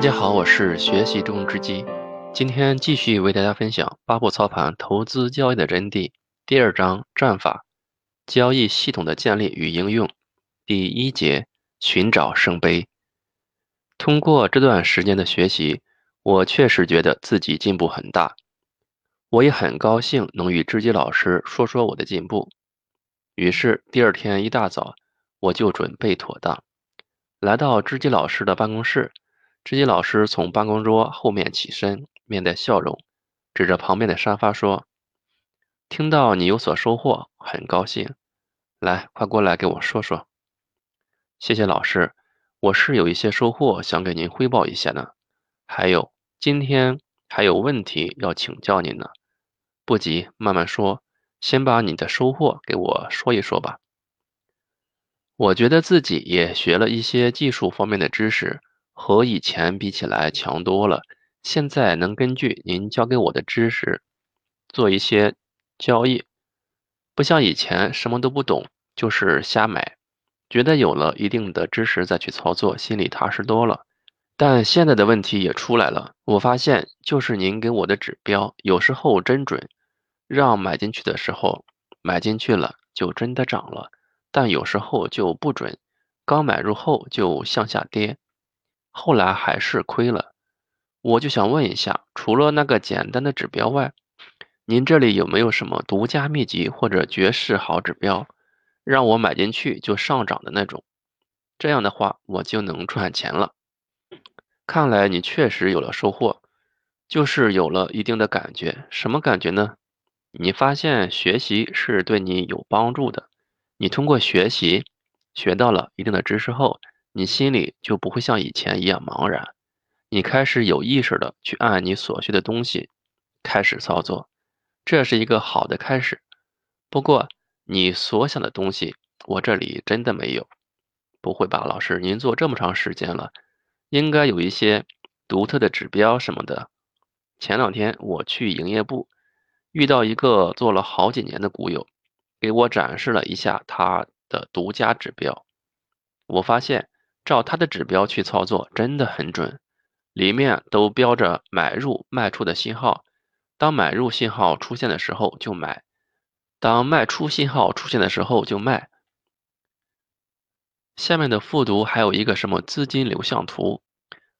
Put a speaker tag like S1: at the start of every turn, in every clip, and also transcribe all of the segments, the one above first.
S1: 大家好，我是学习中之基，今天继续为大家分享八步操盘投资交易的真谛第二章战法，交易系统的建立与应用第一节寻找圣杯。通过这段时间的学习，我确实觉得自己进步很大，我也很高兴能与知基老师说说我的进步。于是第二天一大早，我就准备妥当，来到知基老师的办公室。知基老师从办公桌后面起身，面带笑容，指着旁边的沙发说：“听到你有所收获，很高兴。来，快过来给我说说。”谢谢老师，我是有一些收获想给您汇报一下呢。还有，今天还有问题要请教您呢。不急，慢慢说，先把你的收获给我说一说吧。我觉得自己也学了一些技术方面的知识。和以前比起来强多了。现在能根据您教给我的知识做一些交易，不像以前什么都不懂就是瞎买，觉得有了一定的知识再去操作心里踏实多了。但现在的问题也出来了，我发现就是您给我的指标有时候真准，让买进去的时候买进去了就真的涨了，但有时候就不准，刚买入后就向下跌。后来还是亏了，我就想问一下，除了那个简单的指标外，您这里有没有什么独家秘籍或者绝世好指标，让我买进去就上涨的那种？这样的话，我就能赚钱了。看来你确实有了收获，就是有了一定的感觉。什么感觉呢？你发现学习是对你有帮助的，你通过学习学到了一定的知识后。你心里就不会像以前一样茫然，你开始有意识的去按你所学的东西开始操作，这是一个好的开始。不过你所想的东西，我这里真的没有。不会吧，老师，您做这么长时间了，应该有一些独特的指标什么的。前两天我去营业部，遇到一个做了好几年的股友，给我展示了一下他的独家指标，我发现。照他的指标去操作，真的很准，里面都标着买入、卖出的信号。当买入信号出现的时候就买，当卖出信号出现的时候就卖。下面的复读还有一个什么资金流向图，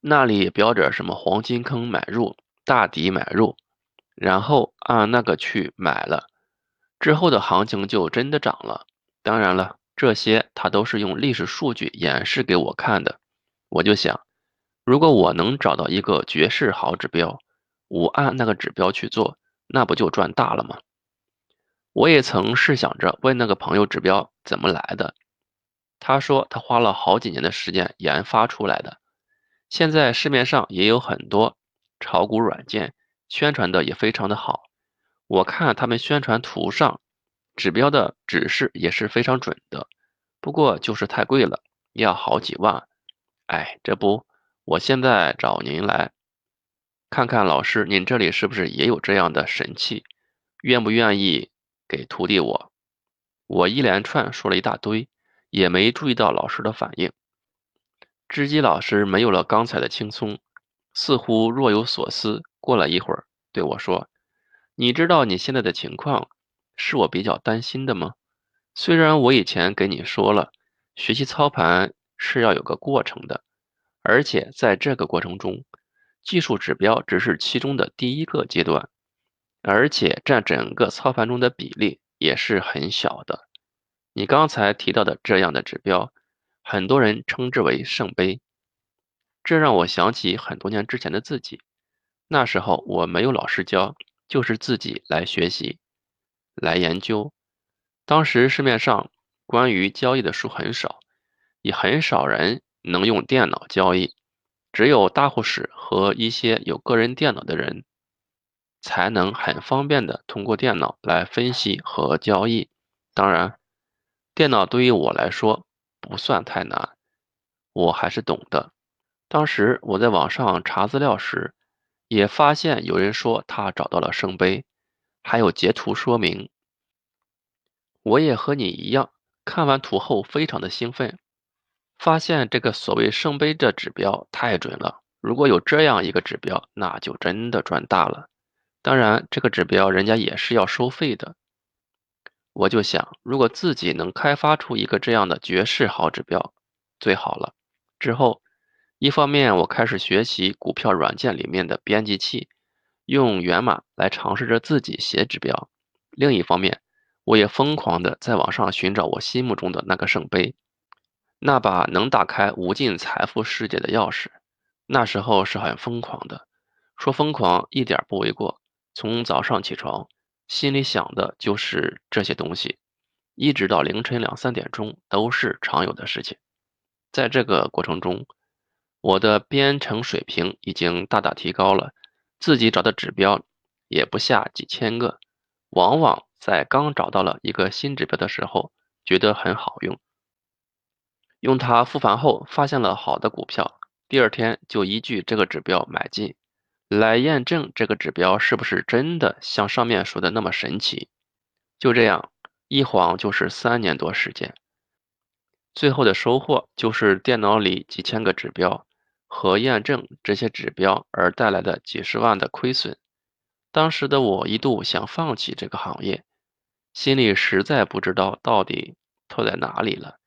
S1: 那里标着什么黄金坑买入、大底买入，然后按那个去买了，之后的行情就真的涨了。当然了。这些他都是用历史数据演示给我看的，我就想，如果我能找到一个绝世好指标，我按那个指标去做，那不就赚大了吗？我也曾试想着问那个朋友指标怎么来的，他说他花了好几年的时间研发出来的。现在市面上也有很多炒股软件，宣传的也非常的好，我看他们宣传图上。指标的指示也是非常准的，不过就是太贵了，要好几万。哎，这不，我现在找您来，看看老师，您这里是不是也有这样的神器？愿不愿意给徒弟我？我一连串说了一大堆，也没注意到老师的反应。织机老师没有了刚才的轻松，似乎若有所思。过了一会儿，对我说：“你知道你现在的情况？”是我比较担心的吗？虽然我以前给你说了，学习操盘是要有个过程的，而且在这个过程中，技术指标只是其中的第一个阶段，而且占整个操盘中的比例也是很小的。你刚才提到的这样的指标，很多人称之为圣杯，这让我想起很多年之前的自己，那时候我没有老师教，就是自己来学习。来研究，当时市面上关于交易的书很少，也很少人能用电脑交易，只有大户室和一些有个人电脑的人，才能很方便的通过电脑来分析和交易。当然，电脑对于我来说不算太难，我还是懂的。当时我在网上查资料时，也发现有人说他找到了圣杯。还有截图说明，我也和你一样，看完图后非常的兴奋，发现这个所谓圣杯的指标太准了，如果有这样一个指标，那就真的赚大了。当然，这个指标人家也是要收费的。我就想，如果自己能开发出一个这样的绝世好指标，最好了。之后，一方面我开始学习股票软件里面的编辑器，用源码来尝试着自己写指标；另一方面，我也疯狂的在网上寻找我心目中的那个圣杯，那把能打开无尽财富世界的钥匙。那时候是很疯狂的，说疯狂一点不为过。从早上起床。心里想的就是这些东西，一直到凌晨两三点钟都是常有的事情。在这个过程中，我的编程水平已经大大提高了，自己找的指标也不下几千个。往往在刚找到了一个新指标的时候，觉得很好用，用它复盘后发现了好的股票，第二天就依据这个指标买进。来验证这个指标是不是真的像上面说的那么神奇。就这样，一晃就是三年多时间。最后的收获就是电脑里几千个指标和验证这些指标而带来的几十万的亏损。当时的我一度想放弃这个行业，心里实在不知道到底错在哪里了。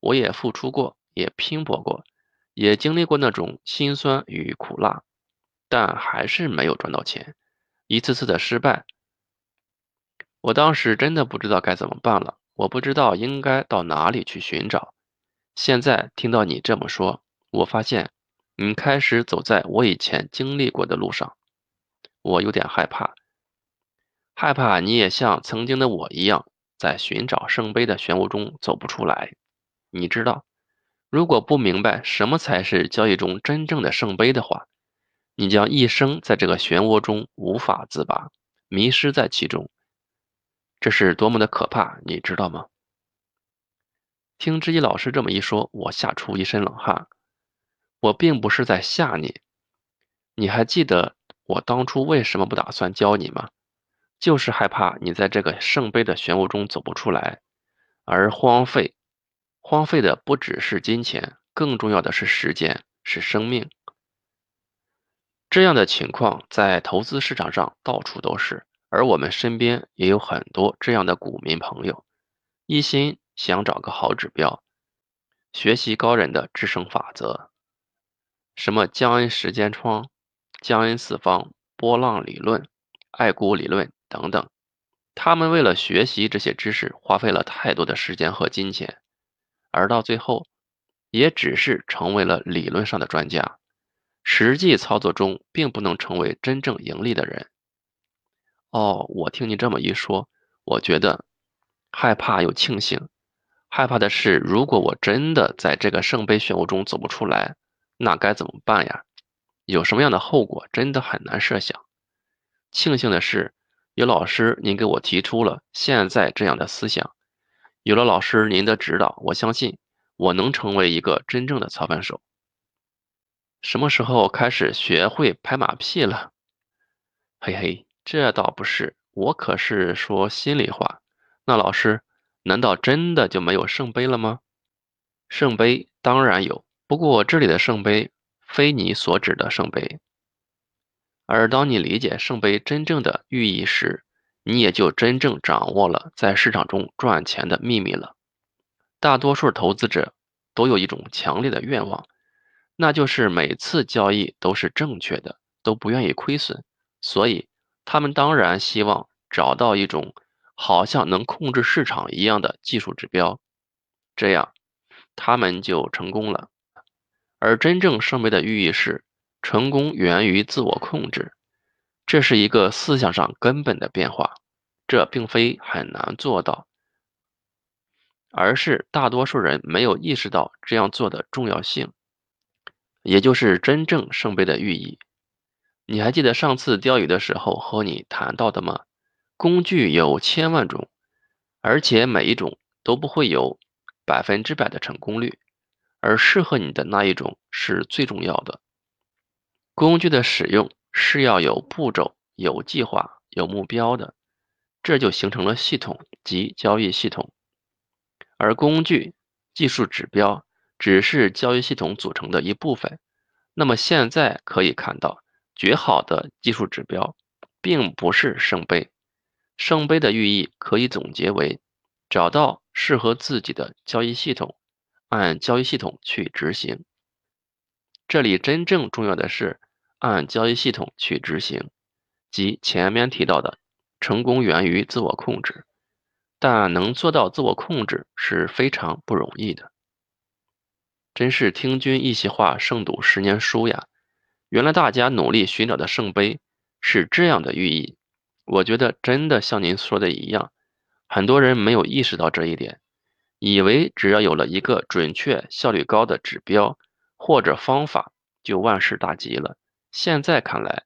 S1: 我也付出过，也拼搏过，也经历过那种辛酸与苦辣。但还是没有赚到钱，一次次的失败，我当时真的不知道该怎么办了。我不知道应该到哪里去寻找。现在听到你这么说，我发现你开始走在我以前经历过的路上，我有点害怕，害怕你也像曾经的我一样，在寻找圣杯的漩涡中走不出来。你知道，如果不明白什么才是交易中真正的圣杯的话，你将一生在这个漩涡中无法自拔，迷失在其中，这是多么的可怕，你知道吗？听知意老师这么一说，我吓出一身冷汗。我并不是在吓你，你还记得我当初为什么不打算教你吗？就是害怕你在这个圣杯的漩涡中走不出来，而荒废，荒废的不只是金钱，更重要的是时间，是生命。这样的情况在投资市场上到处都是，而我们身边也有很多这样的股民朋友，一心想找个好指标，学习高人的制胜法则，什么江恩时间窗、江恩四方、波浪理论、爱股理论等等，他们为了学习这些知识，花费了太多的时间和金钱，而到最后，也只是成为了理论上的专家。实际操作中，并不能成为真正盈利的人。哦，我听你这么一说，我觉得害怕又庆幸。害怕的是，如果我真的在这个圣杯漩涡中走不出来，那该怎么办呀？有什么样的后果，真的很难设想。庆幸的是，有老师您给我提出了现在这样的思想，有了老师您的指导，我相信我能成为一个真正的操盘手。什么时候开始学会拍马屁了？嘿嘿，这倒不是，我可是说心里话。那老师，难道真的就没有圣杯了吗？圣杯当然有，不过这里的圣杯非你所指的圣杯。而当你理解圣杯真正的寓意时，你也就真正掌握了在市场中赚钱的秘密了。大多数投资者都有一种强烈的愿望。那就是每次交易都是正确的，都不愿意亏损，所以他们当然希望找到一种好像能控制市场一样的技术指标，这样他们就成功了。而真正圣杯的寓意是，成功源于自我控制，这是一个思想上根本的变化，这并非很难做到，而是大多数人没有意识到这样做的重要性。也就是真正圣杯的寓意。你还记得上次钓鱼的时候和你谈到的吗？工具有千万种，而且每一种都不会有百分之百的成功率，而适合你的那一种是最重要的。工具的使用是要有步骤、有计划、有目标的，这就形成了系统及交易系统。而工具、技术指标。只是交易系统组成的一部分，那么现在可以看到，绝好的技术指标，并不是圣杯。圣杯的寓意可以总结为：找到适合自己的交易系统，按交易系统去执行。这里真正重要的是按交易系统去执行，即前面提到的，成功源于自我控制。但能做到自我控制是非常不容易的。真是听君一席话，胜读十年书呀！原来大家努力寻找的圣杯是这样的寓意。我觉得真的像您说的一样，很多人没有意识到这一点，以为只要有了一个准确、效率高的指标或者方法，就万事大吉了。现在看来，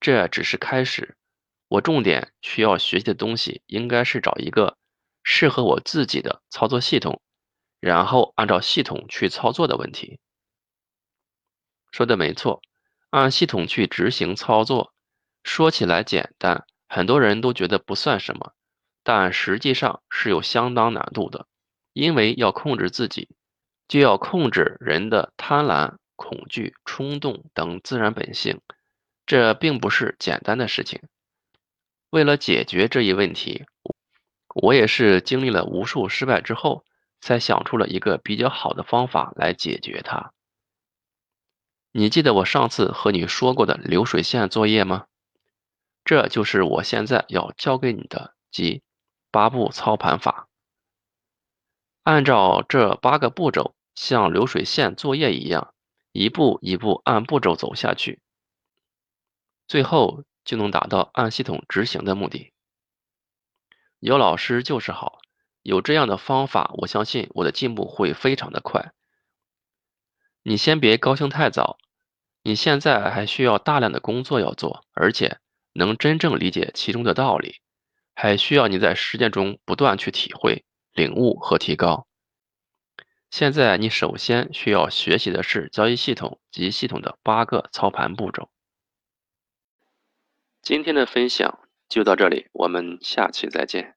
S1: 这只是开始。我重点需要学习的东西，应该是找一个适合我自己的操作系统。然后按照系统去操作的问题，说的没错，按系统去执行操作，说起来简单，很多人都觉得不算什么，但实际上是有相当难度的，因为要控制自己，就要控制人的贪婪、恐惧、冲动等自然本性，这并不是简单的事情。为了解决这一问题，我也是经历了无数失败之后。才想出了一个比较好的方法来解决它。你记得我上次和你说过的流水线作业吗？这就是我现在要教给你的，即八步操盘法。按照这八个步骤，像流水线作业一样，一步一步按步骤走下去，最后就能达到按系统执行的目的。有老师就是好。有这样的方法，我相信我的进步会非常的快。你先别高兴太早，你现在还需要大量的工作要做，而且能真正理解其中的道理，还需要你在实践中不断去体会、领悟和提高。现在你首先需要学习的是交易系统及系统的八个操盘步骤。今天的分享就到这里，我们下期再见。